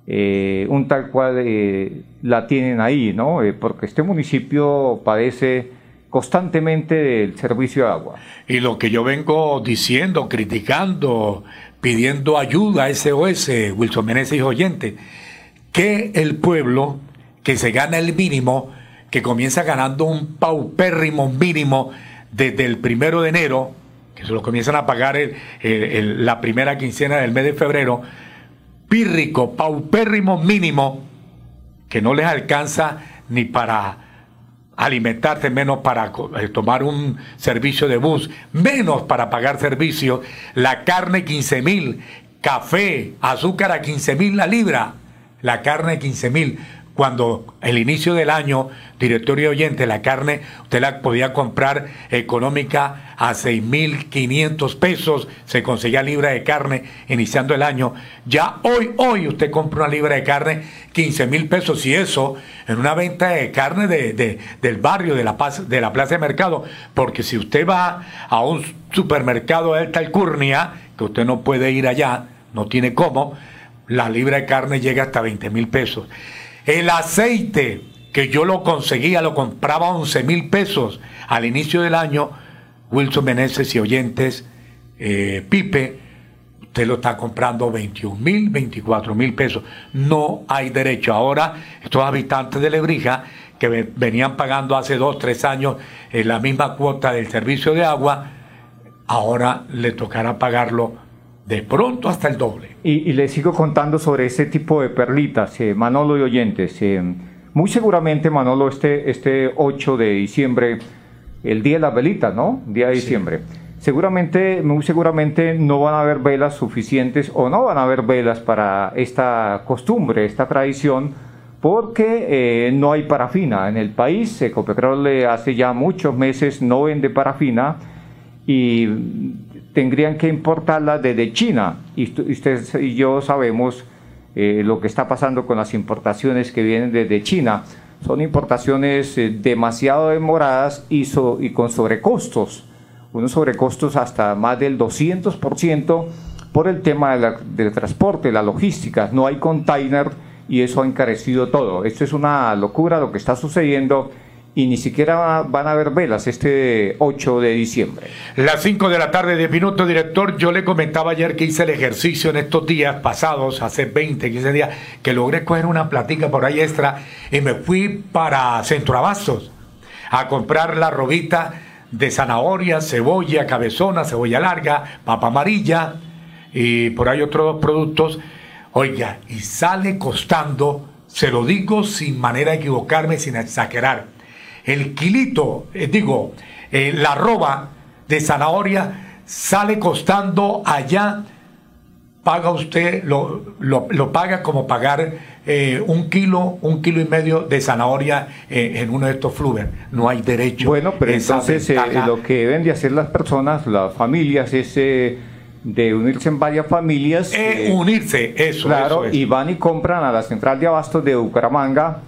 Speaker 13: eh, un tal cual eh, la tienen ahí, ¿no? Eh, porque este municipio padece constantemente del servicio de agua.
Speaker 1: Y lo que yo vengo diciendo, criticando, pidiendo ayuda a SOS, Wilson Meneses y oyente, que el pueblo que se gana el mínimo que comienza ganando un paupérrimo mínimo desde el primero de enero, que se lo comienzan a pagar la primera quincena del mes de febrero, pírrico, paupérrimo mínimo, que no les alcanza ni para alimentarse, menos para eh, tomar un servicio de bus, menos para pagar servicio, la carne 15 mil, café, azúcar a 15 mil la libra, la carne 15 mil, cuando el inicio del año, directorio oyente, la carne, usted la podía comprar económica a 6.500 pesos, se conseguía libra de carne iniciando el año. Ya hoy, hoy usted compra una libra de carne 15 mil pesos y eso en una venta de carne de, del barrio, de la, de la plaza de mercado, porque si usted va a un supermercado de alta alcurnia, que usted no puede ir allá, no tiene cómo, la libra de carne llega hasta 20 mil pesos. El aceite que yo lo conseguía, lo compraba a 11 mil pesos al inicio del año, Wilson Meneses y oyentes, eh, Pipe, usted lo está comprando 21 mil, 24 mil pesos. No hay derecho. Ahora, estos habitantes de Lebrija que venían pagando hace dos, tres años eh, la misma cuota del servicio de agua, ahora le tocará pagarlo de pronto hasta el doble.
Speaker 13: Y, le sigo contando sobre ese tipo de perlitas, eh, Manolo y oyentes. Eh, muy seguramente, Manolo, este, este 8 de diciembre, el día de las velitas, ¿no? Día de diciembre. Seguramente, muy seguramente no van a haber velas suficientes o no van a haber velas para esta costumbre, esta tradición, porque eh, no hay parafina. En el país, Ecopetrol hace ya muchos meses no vende parafina y tendrían que importarla desde China. Y ustedes y yo sabemos eh, lo que está pasando con las importaciones que vienen desde China. Son importaciones eh, demasiado demoradas y, y con sobrecostos, unos sobrecostos hasta más del 200% por el tema del transporte, la logística. No hay container y eso ha encarecido todo. Esto es una locura lo que está sucediendo y ni siquiera van a haber velas este 8 de diciembre.
Speaker 1: Las 5 de la tarde, de minuto, director. Yo le comentaba ayer que hice el ejercicio en estos días pasados, hace 20, 15 días, que logré coger una platica por ahí extra y me fui para Centro Abastos a comprar la robita de zanahoria, cebolla, cabezona, cebolla larga, papa amarilla y por ahí otros productos. Oiga, y sale costando, se lo digo sin manera de equivocarme, sin exagerar el kilito, eh, digo, eh, la roba de zanahoria sale costando allá, paga usted, lo, lo, paga como pagar eh, un kilo, un kilo y medio de zanahoria en uno de estos fluver. No hay derecho.
Speaker 13: Bueno, pero entonces lo que deben de hacer las personas, las familias, es de unirse en varias familias.
Speaker 1: unirse, eso.
Speaker 13: Claro, y van y compran a la central de abastos de Bucaramanga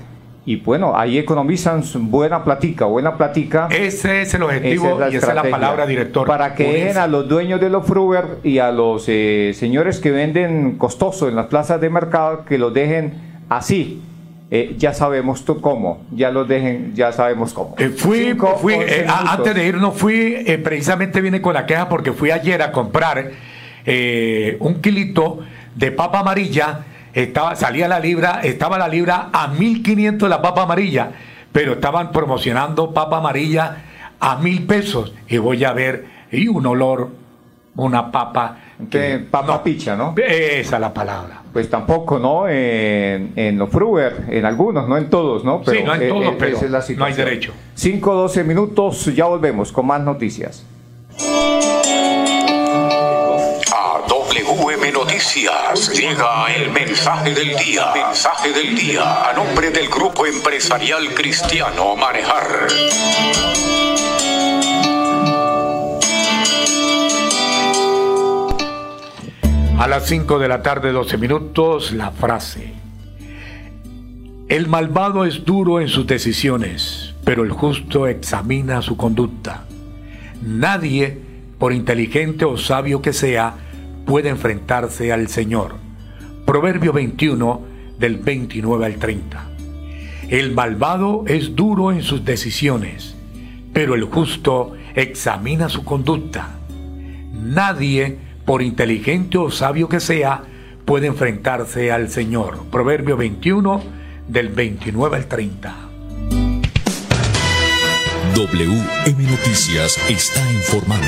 Speaker 13: y bueno, ahí economizan buena platica, buena platica.
Speaker 1: Ese es el objetivo y esa es la palabra, director.
Speaker 13: Para que dejen a los dueños de los Fruber y a los eh, señores que venden costoso en las plazas de mercado, que los dejen así. Eh, ya sabemos tú cómo, ya los dejen, ya sabemos cómo.
Speaker 1: Eh, fui, fui antes de irnos, fui, precisamente vine con la queja porque fui ayer a comprar un kilito de papa amarilla estaba, salía la libra, estaba la libra a 1500 la papa amarilla, pero estaban promocionando papa amarilla a mil pesos. Y voy a ver, y un olor, una papa.
Speaker 13: Que, papa picha, ¿no?
Speaker 1: Esa es la palabra.
Speaker 13: Pues tampoco, ¿no? En, en los Fruber, en algunos, no en todos, ¿no?
Speaker 1: sí, no en todos, pero no hay derecho.
Speaker 13: 5, 12 minutos, ya volvemos con más noticias.
Speaker 10: WM Noticias llega el mensaje del día. Mensaje del día a nombre del grupo empresarial cristiano Manejar.
Speaker 1: A las 5 de la tarde, 12 minutos, la frase. El malvado es duro en sus decisiones, pero el justo examina su conducta. Nadie, por inteligente o sabio que sea, puede enfrentarse al Señor. Proverbio 21 del 29 al 30. El malvado es duro en sus decisiones, pero el justo examina su conducta. Nadie, por inteligente o sabio que sea, puede enfrentarse al Señor. Proverbio 21 del 29 al 30.
Speaker 5: WM Noticias está informando.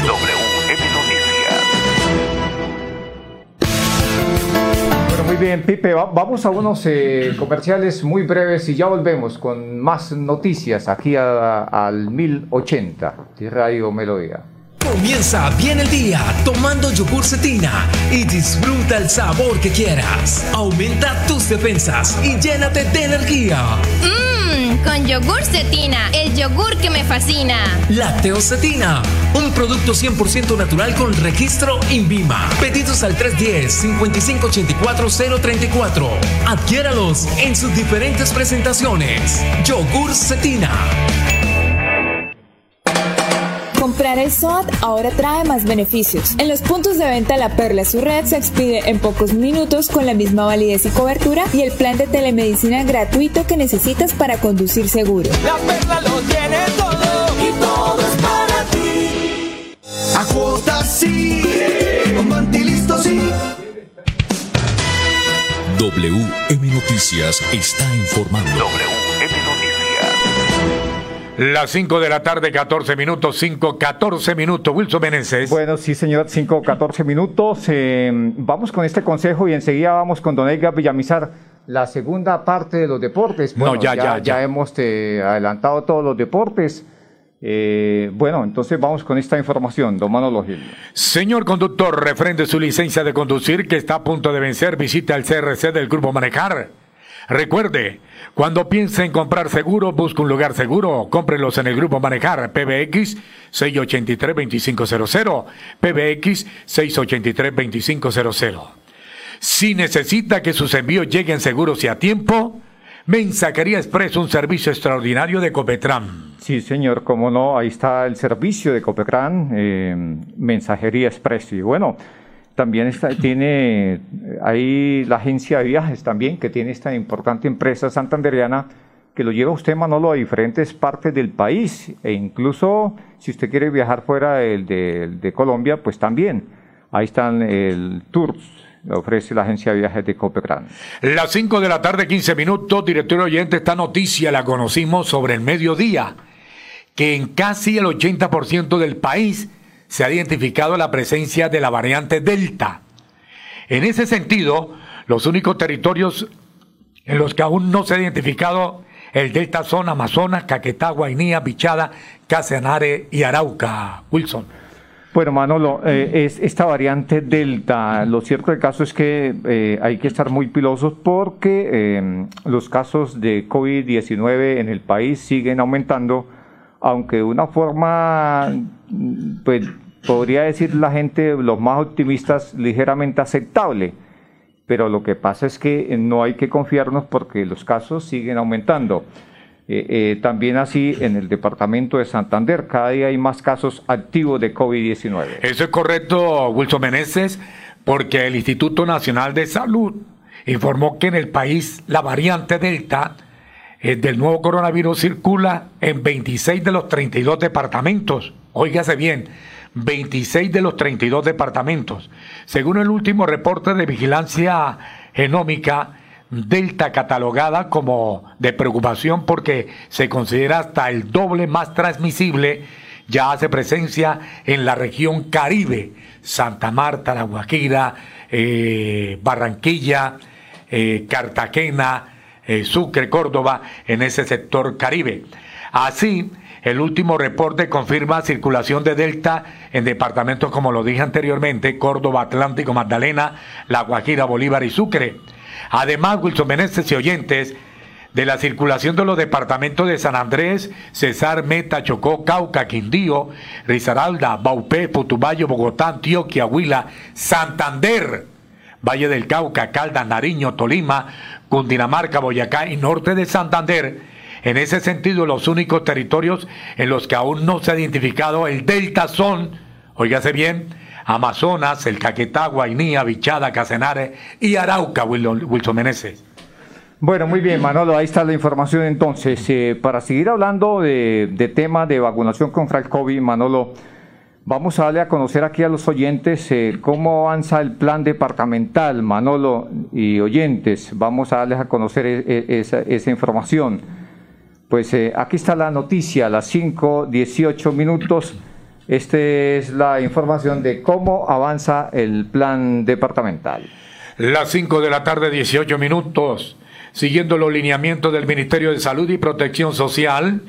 Speaker 13: Bien, Pipe, vamos a unos eh, comerciales muy breves y ya volvemos con más noticias aquí al 1080 de Radio Melodía.
Speaker 2: Comienza bien el día tomando yogur cetina y disfruta el sabor que quieras. Aumenta tus defensas y llénate de energía.
Speaker 3: Mmm, con yogur cetina, el yogur que me fascina.
Speaker 2: Cetina, un producto 100% natural con registro INVIMA. Pedidos al 310-5584-034. Adquiéralos en sus diferentes presentaciones. Yogur cetina.
Speaker 6: Comprar el SOAT ahora trae más beneficios. En los puntos de venta La Perla su red se expide en pocos minutos con la misma validez y cobertura y el plan de telemedicina gratuito que necesitas para conducir seguro.
Speaker 7: La Perla lo tiene todo y todo es para ti. A cuotas sí, con listo sí.
Speaker 5: WM Noticias está informando.
Speaker 1: WM Noticias. Las 5 de la tarde, 14 minutos, 5, 14 minutos. Wilson Meneses.
Speaker 13: Bueno, sí, señor, 5, 14 minutos. Eh, vamos con este consejo y enseguida vamos con Don Edgar Villamizar. La segunda parte de los deportes.
Speaker 1: no, ya, ya, ya,
Speaker 13: ya. hemos eh, adelantado todos los deportes. Eh, bueno, entonces vamos con esta información, don Manolo Gil.
Speaker 1: Señor conductor, refrende su licencia de conducir que está a punto de vencer, visite al CRC del Grupo Manejar. Recuerde, cuando piense en comprar seguro, busque un lugar seguro. Cómprelos en el Grupo Manejar, PBX 683-2500, PBX 683-2500. Si necesita que sus envíos lleguen seguros y a tiempo, Mensajería Express, un servicio extraordinario de Copetran.
Speaker 13: Sí, señor, cómo no, ahí está el servicio de Copetran, eh, Mensajería Express. Y bueno, también está, tiene ahí la agencia de viajes también, que tiene esta importante empresa santanderiana que lo lleva usted, Manolo, a diferentes partes del país. E incluso si usted quiere viajar fuera de, de Colombia, pues también. Ahí están el Tours ofrece la agencia de viajes de Copecran.
Speaker 1: Las 5 de la tarde, 15 minutos, director oyente, esta noticia la conocimos sobre el mediodía, que en casi el 80% del país se ha identificado la presencia de la variante Delta. En ese sentido, los únicos territorios en los que aún no se ha identificado el Delta son Amazonas, Caquetá, Guainía, Bichada, Casanare y Arauca. Wilson.
Speaker 13: Bueno, Manolo, eh, es esta variante Delta, lo cierto del caso es que eh, hay que estar muy pilosos porque eh, los casos de COVID-19 en el país siguen aumentando, aunque de una forma, pues podría decir la gente, los más optimistas, ligeramente aceptable. Pero lo que pasa es que no hay que confiarnos porque los casos siguen aumentando. Eh, eh, también así en el departamento de Santander, cada día hay más casos activos de COVID-19.
Speaker 1: Eso es correcto, Wilson Meneses, porque el Instituto Nacional de Salud informó que en el país la variante Delta del nuevo coronavirus circula en 26 de los 32 departamentos. Óigase bien, 26 de los 32 departamentos. Según el último reporte de vigilancia genómica, Delta catalogada como de preocupación porque se considera hasta el doble más transmisible, ya hace presencia en la región Caribe, Santa Marta, La Guajira, eh, Barranquilla, eh, Cartagena, eh, Sucre, Córdoba, en ese sector Caribe. Así, el último reporte confirma circulación de Delta en departamentos como lo dije anteriormente, Córdoba, Atlántico, Magdalena, La Guajira, Bolívar y Sucre. Además, Wilson Meneses y oyentes, de la circulación de los departamentos de San Andrés, Cesar, Meta, Chocó, Cauca, Quindío, Risaralda, Baupé, Putumayo, Bogotá, Antioquia, Huila, Santander, Valle del Cauca, Caldas, Nariño, Tolima, Cundinamarca, Boyacá y norte de Santander. En ese sentido, los únicos territorios en los que aún no se ha identificado el delta son, oígase bien, Amazonas, el Caquetá, Guainía, Bichada, Casenare y Arauca, Wilson Meneses.
Speaker 13: Bueno, muy bien, Manolo, ahí está la información entonces. Eh, para seguir hablando de, tema de vacunación contra el COVID, Manolo, vamos a darle a conocer aquí a los oyentes eh, cómo avanza el plan departamental, Manolo y oyentes. Vamos a darles a conocer e, e, esa, información. Pues eh, aquí está la noticia, a las 5, 18 minutos. Esta es la información de cómo avanza el plan departamental.
Speaker 1: Las 5 de la tarde, 18 minutos. Siguiendo los lineamientos del Ministerio de Salud y Protección Social,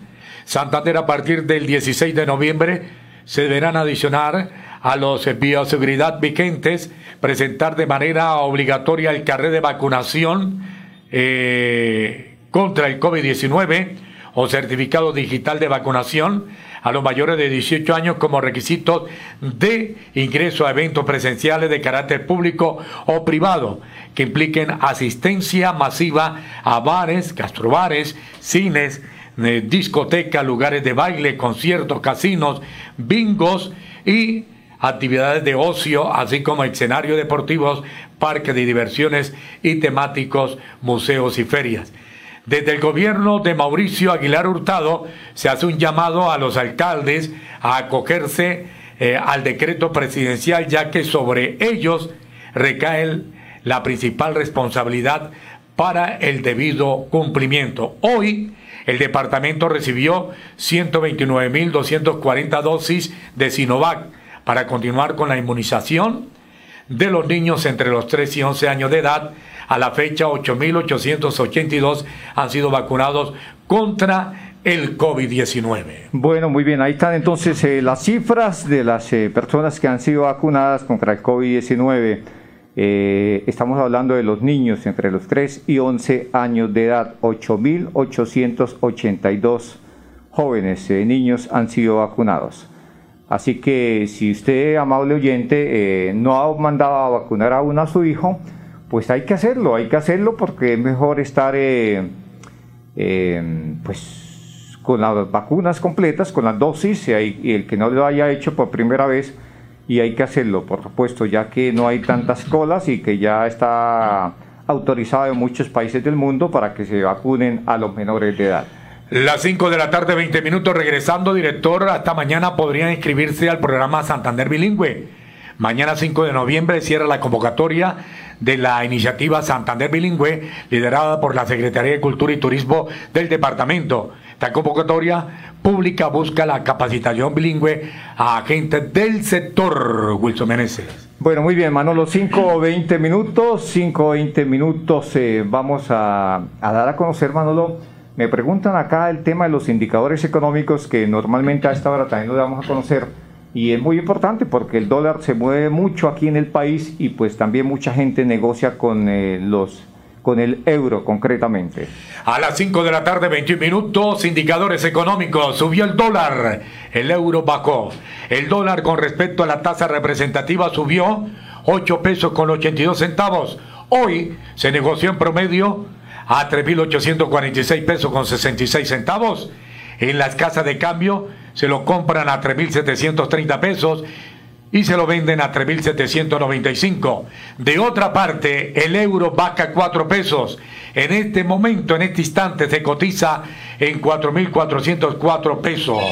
Speaker 1: Santander a partir del 16 de noviembre se deberán adicionar a los bioseguridad vigentes presentar de manera obligatoria el carnet de vacunación eh, contra el COVID-19 o certificado digital de vacunación a los mayores de 18 años como requisito de ingreso a eventos presenciales de carácter público o privado que impliquen asistencia masiva a bares, gastrobares, cines, eh, discotecas, lugares de baile, conciertos, casinos, bingos y actividades de ocio, así como escenarios deportivos, parques de diversiones y temáticos, museos y ferias. Desde el gobierno de Mauricio Aguilar Hurtado se hace un llamado a los alcaldes a acogerse eh, al decreto presidencial, ya que sobre ellos recae la principal responsabilidad para el debido cumplimiento. Hoy, el departamento recibió 129.240 dosis de Sinovac para continuar con la inmunización de los niños entre los 3 y 11 años de edad. A la fecha, 8.882 han sido vacunados contra el COVID-19.
Speaker 13: Bueno, muy bien, ahí están entonces eh, las cifras de las eh, personas que han sido vacunadas contra el COVID-19. Eh, estamos hablando de los niños entre los 3 y 11 años de edad. 8.882 jóvenes, niños han sido vacunados. Así que si usted, amable oyente, no ha mandado a vacunar aún a su hijo, pues hay que hacerlo, hay que hacerlo porque es mejor estar pues con las vacunas completas, con las dosis, y el que no lo haya hecho por primera vez, y hay que hacerlo, por supuesto, ya que no hay tantas colas y que ya está autorizado en muchos países del mundo para que se vacunen a los menores de edad.
Speaker 1: Las 5 de la tarde, 20 minutos, regresando, director, hasta mañana podrían inscribirse al programa Santander Bilingüe. Mañana 5 de noviembre cierra la convocatoria de la iniciativa Santander Bilingüe, liderada por la Secretaría de Cultura y Turismo del departamento. Esta convocatoria pública busca la capacitación bilingüe a agentes del sector, Wilson Meneses.
Speaker 13: Bueno, muy bien, Manolo, 5 o 20 minutos, 5 o 20 minutos eh, vamos a, dar a conocer, Manolo. Me preguntan acá el tema de los indicadores económicos que normalmente a esta hora también lo damos a conocer y es muy importante porque el dólar se mueve mucho aquí en el país y pues también mucha gente negocia con eh, los con el euro concretamente.
Speaker 1: A las 5 de la tarde, 21 minutos, indicadores económicos. Subió el dólar, el euro bajó. El dólar con respecto a la tasa representativa subió 8 pesos con 82 centavos. Hoy se negoció en promedio a 3.846 pesos con 66 centavos. En las casas de cambio se lo compran a 3.730 pesos y se lo venden a 3.795. De otra parte, el euro baja 4 pesos. En este momento, en este instante, se cotiza en 4.404 pesos.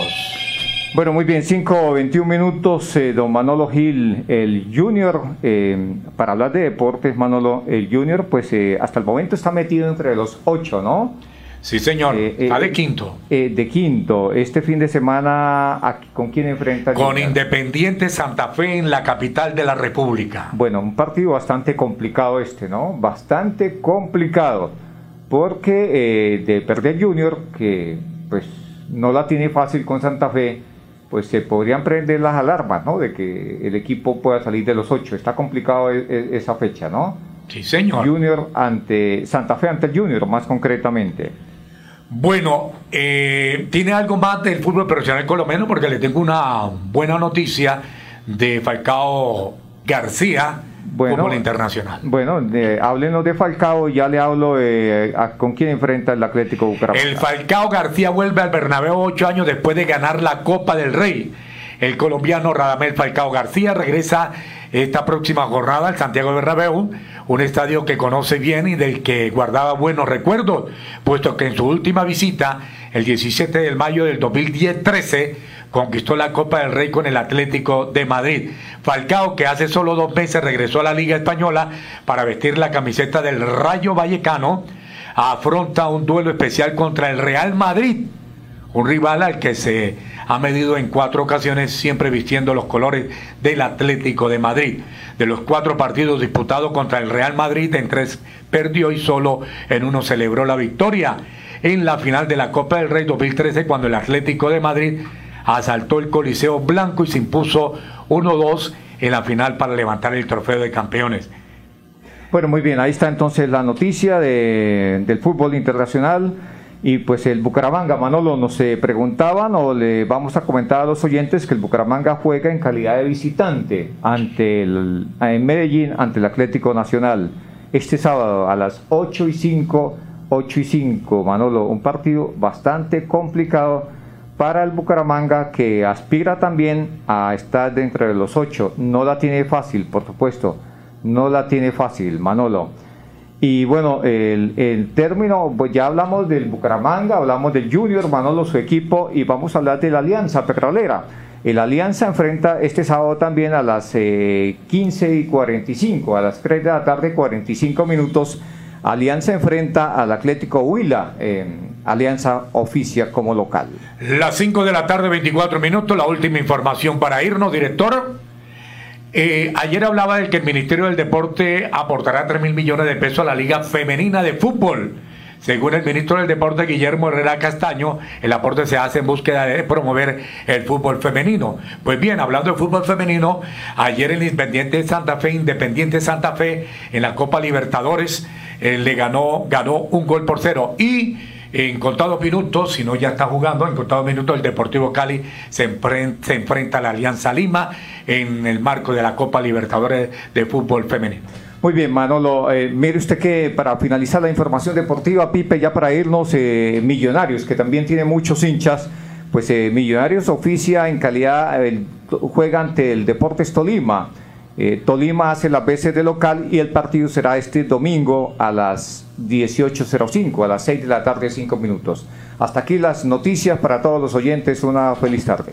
Speaker 13: Bueno, muy bien, 5 o 21 minutos, eh, don Manolo Gil, el Junior, eh, para hablar de deportes, Manolo, el Junior, pues eh, hasta el momento está metido entre los 8, ¿no?
Speaker 1: Sí, señor. Eh, eh, de quinto.
Speaker 13: Eh, de quinto. Este fin de semana, ¿con quién enfrenta?
Speaker 1: Con Independiente Santa Fe en la capital de la República.
Speaker 13: Bueno, un partido bastante complicado este, ¿no? Bastante complicado. Porque de perder Junior, que pues no la tiene fácil con Santa Fe, pues se podrían prender las alarmas, ¿no? De que el equipo pueda salir de los ocho. Está complicado e, e, esa fecha, ¿no?
Speaker 1: Sí, señor.
Speaker 13: Junior ante Santa Fe ante el Junior, más concretamente.
Speaker 1: Bueno, eh, tiene algo más del fútbol profesional colombiano porque le tengo una buena noticia de Falcao García, bueno, fútbol internacional.
Speaker 13: Bueno, háblenos de Falcao, ya le hablo de con quién enfrenta el Atlético Bucaramanga.
Speaker 1: El Falcao García vuelve al Bernabéu ocho años después de ganar la Copa del Rey. El colombiano Radamel Falcao García regresa esta próxima jornada al Santiago Bernabéu, un estadio que conoce bien y del que guardaba buenos recuerdos, puesto que en su última visita, el 17 de mayo del 2010-13, conquistó la Copa del Rey con el Atlético de Madrid. Falcao, que hace solo dos meses regresó a la Liga Española para vestir la camiseta del Rayo Vallecano, afronta un duelo especial contra el Real Madrid, un rival al que se ha medido en cuatro ocasiones, siempre vistiendo los colores del Atlético de Madrid. De los cuatro partidos disputados contra el Real Madrid, en tres perdió y solo en uno celebró la victoria. En la final de la Copa del Rey 2013, cuando el Atlético de Madrid asaltó el Coliseo Blanco y se impuso 1-2 en la final para levantar el trofeo de campeones.
Speaker 13: Bueno, muy bien, ahí está entonces la noticia del fútbol internacional. Y pues el Bucaramanga, Manolo, nos preguntaban o le vamos a comentar a los oyentes que el Bucaramanga juega en calidad de visitante ante el, en Medellín ante el Atlético Nacional este sábado a las 8 y 5, 8 y 5, Manolo, un partido bastante complicado para el Bucaramanga que aspira también a estar dentro de los 8. No la tiene fácil, por supuesto, no la tiene fácil, Manolo. Y bueno, el, término, pues ya hablamos del Bucaramanga, hablamos del Junior, Manolo, su equipo, y vamos a hablar de la Alianza Petrolera. El Alianza enfrenta este sábado también a las 15 y 45, a las 3 de la tarde, 45 minutos. Alianza enfrenta al Atlético Huila. Alianza oficia como local.
Speaker 1: Las 5 de la tarde, 24 minutos. La última información para irnos, director. Eh, ayer hablaba de que el Ministerio del Deporte aportará 3 mil millones de pesos a la Liga Femenina de Fútbol. Según el ministro del Deporte Guillermo Herrera Castaño, el aporte se hace en búsqueda de promover el fútbol femenino. Pues bien, hablando de fútbol femenino, ayer el Independiente Santa Fe, Independiente Santa Fe, en la Copa Libertadores, eh, le ganó, ganó un gol por cero. Y en contados minutos, si no ya está jugando, en contados minutos el Deportivo Cali se, enfrenta, a la Alianza Lima en el marco de la Copa Libertadores de Fútbol Femenino.
Speaker 13: Muy bien, Manolo. Eh, mire usted que para finalizar la información deportiva, Pipe, ya para irnos, eh, Millonarios, que también tiene muchos hinchas, pues eh, Millonarios oficia en calidad, juega ante el Deportes Tolima. Tolima hace las veces de local y el partido será este domingo a las 18.05, a las 6 de la tarde, 5 minutos. Hasta aquí las noticias para todos los oyentes. Una feliz tarde.